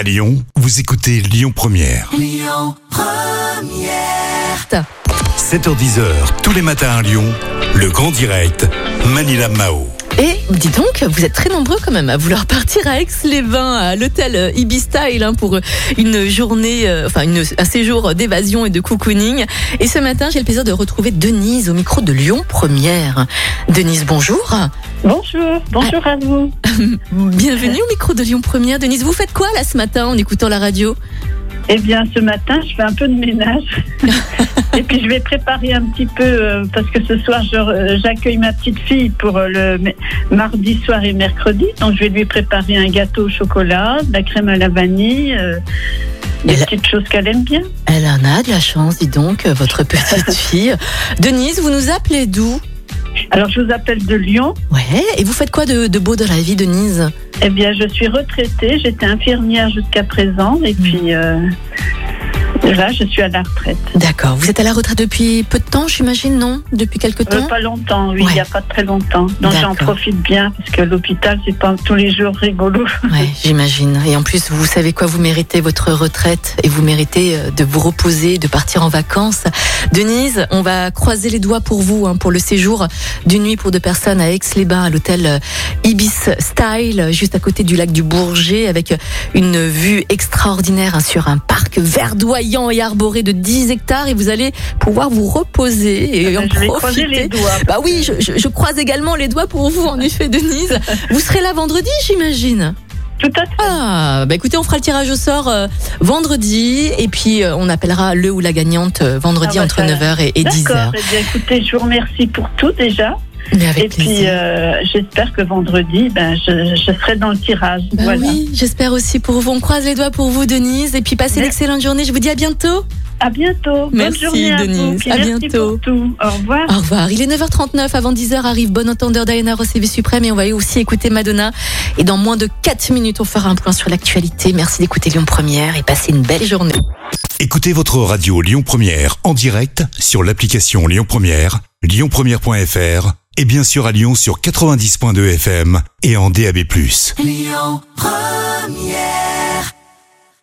À Lyon, vous écoutez Lyon Première. 7h10h, tous les matins à Lyon, le grand direct, Manila Mao. Et dis donc, vous êtes très nombreux quand même à vouloir partir à Aix-les-Bains, à l'hôtel Ibis Style, hein, pour une journée, euh, enfin une, un séjour d'évasion et de cocooning. Et ce matin, j'ai le plaisir de retrouver Denise au micro de Lyon Première. Denise, bonjour. Bonjour, bonjour à vous. Bienvenue au micro de Lyon Première. Denise, vous faites quoi là ce matin en écoutant la radio? Eh bien, ce matin, je fais un peu de ménage. et puis, je vais préparer un petit peu, euh, parce que ce soir, euh, j'accueille ma petite fille pour euh, le mardi soir et mercredi. Donc, je vais lui préparer un gâteau au chocolat, de la crème à la vanille, euh, des Elle- petites choses qu'elle aime bien. Elle en a de la chance, dis donc, votre petite fille. Denise, vous nous appelez d'où? Alors, je vous appelle de Lyon. Ouais, et vous faites quoi de, de beau dans la vie, Denise? Eh bien, je suis retraitée. J'étais infirmière jusqu'à présent. Et puis, euh, là, je suis à la retraite. D'accord, vous êtes à la retraite depuis peu de temps, j'imagine, non? Depuis quelque Euh, temps? pas longtemps, oui, Ouais. il n'y a pas très longtemps. Donc j'en profite bien parce que l'hôpital, c'est pas tous les jours rigolo. Ouais, j'imagine. Et en plus, vous savez quoi, vous méritez votre retraite et vous méritez euh, de vous reposer, de partir en vacances. Denise, on va croiser les doigts pour vous, hein, pour le séjour d'une nuit pour deux personnes à Aix-les-Bains, à l'hôtel euh, Ibis Style, juste à côté du lac du Bourget, avec une vue extraordinaire hein, sur un parc verdoyant et arboré de 10 hectares. Et vous allez pouvoir vous reposer et en je vais croiser les profiter. doigts. Bah oui, je, je- je croise également les doigts pour vous, en effet, Denise. Vous serez là vendredi, j'imagine? Tout à fait. Ah, bah écoutez, on fera le tirage au sort euh, vendredi et puis euh, on appellera le ou la gagnante euh, vendredi Ah bah, entre ça- 9h et, et 10h. D'accord. Eh bien, écoutez, je vous remercie pour tout déjà. Mais avec Et plaisir. puis, j'espère que vendredi, ben, je, je serai dans le tirage. Voilà. oui, j'espère aussi pour vous. On croise les doigts pour vous, Denise. Et puis passez une Merci. excellente journée. Je vous dis à bientôt. À bientôt. Merci, Bonne journée à vous. Denise. À merci bientôt. pour tout. Au revoir. Au revoir. Il est 9h39. Avant 10h arrive Bon Entendeur Diana Ross et V Suprême. Et on va aussi écouter Madonna. Et dans moins de 4 minutes, on fera un point sur l'actualité. Merci d'écouter Lyon Première et passez une belle journée. Écoutez votre radio Lyon Première en direct sur l'application Lyon Première, lyonpremière.fr et bien sûr à Lyon sur 90.2 FM et en DAB+. Lyon Première